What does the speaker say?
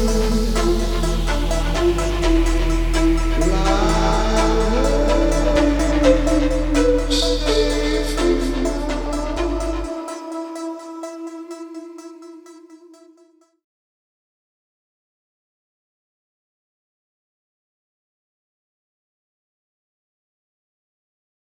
you.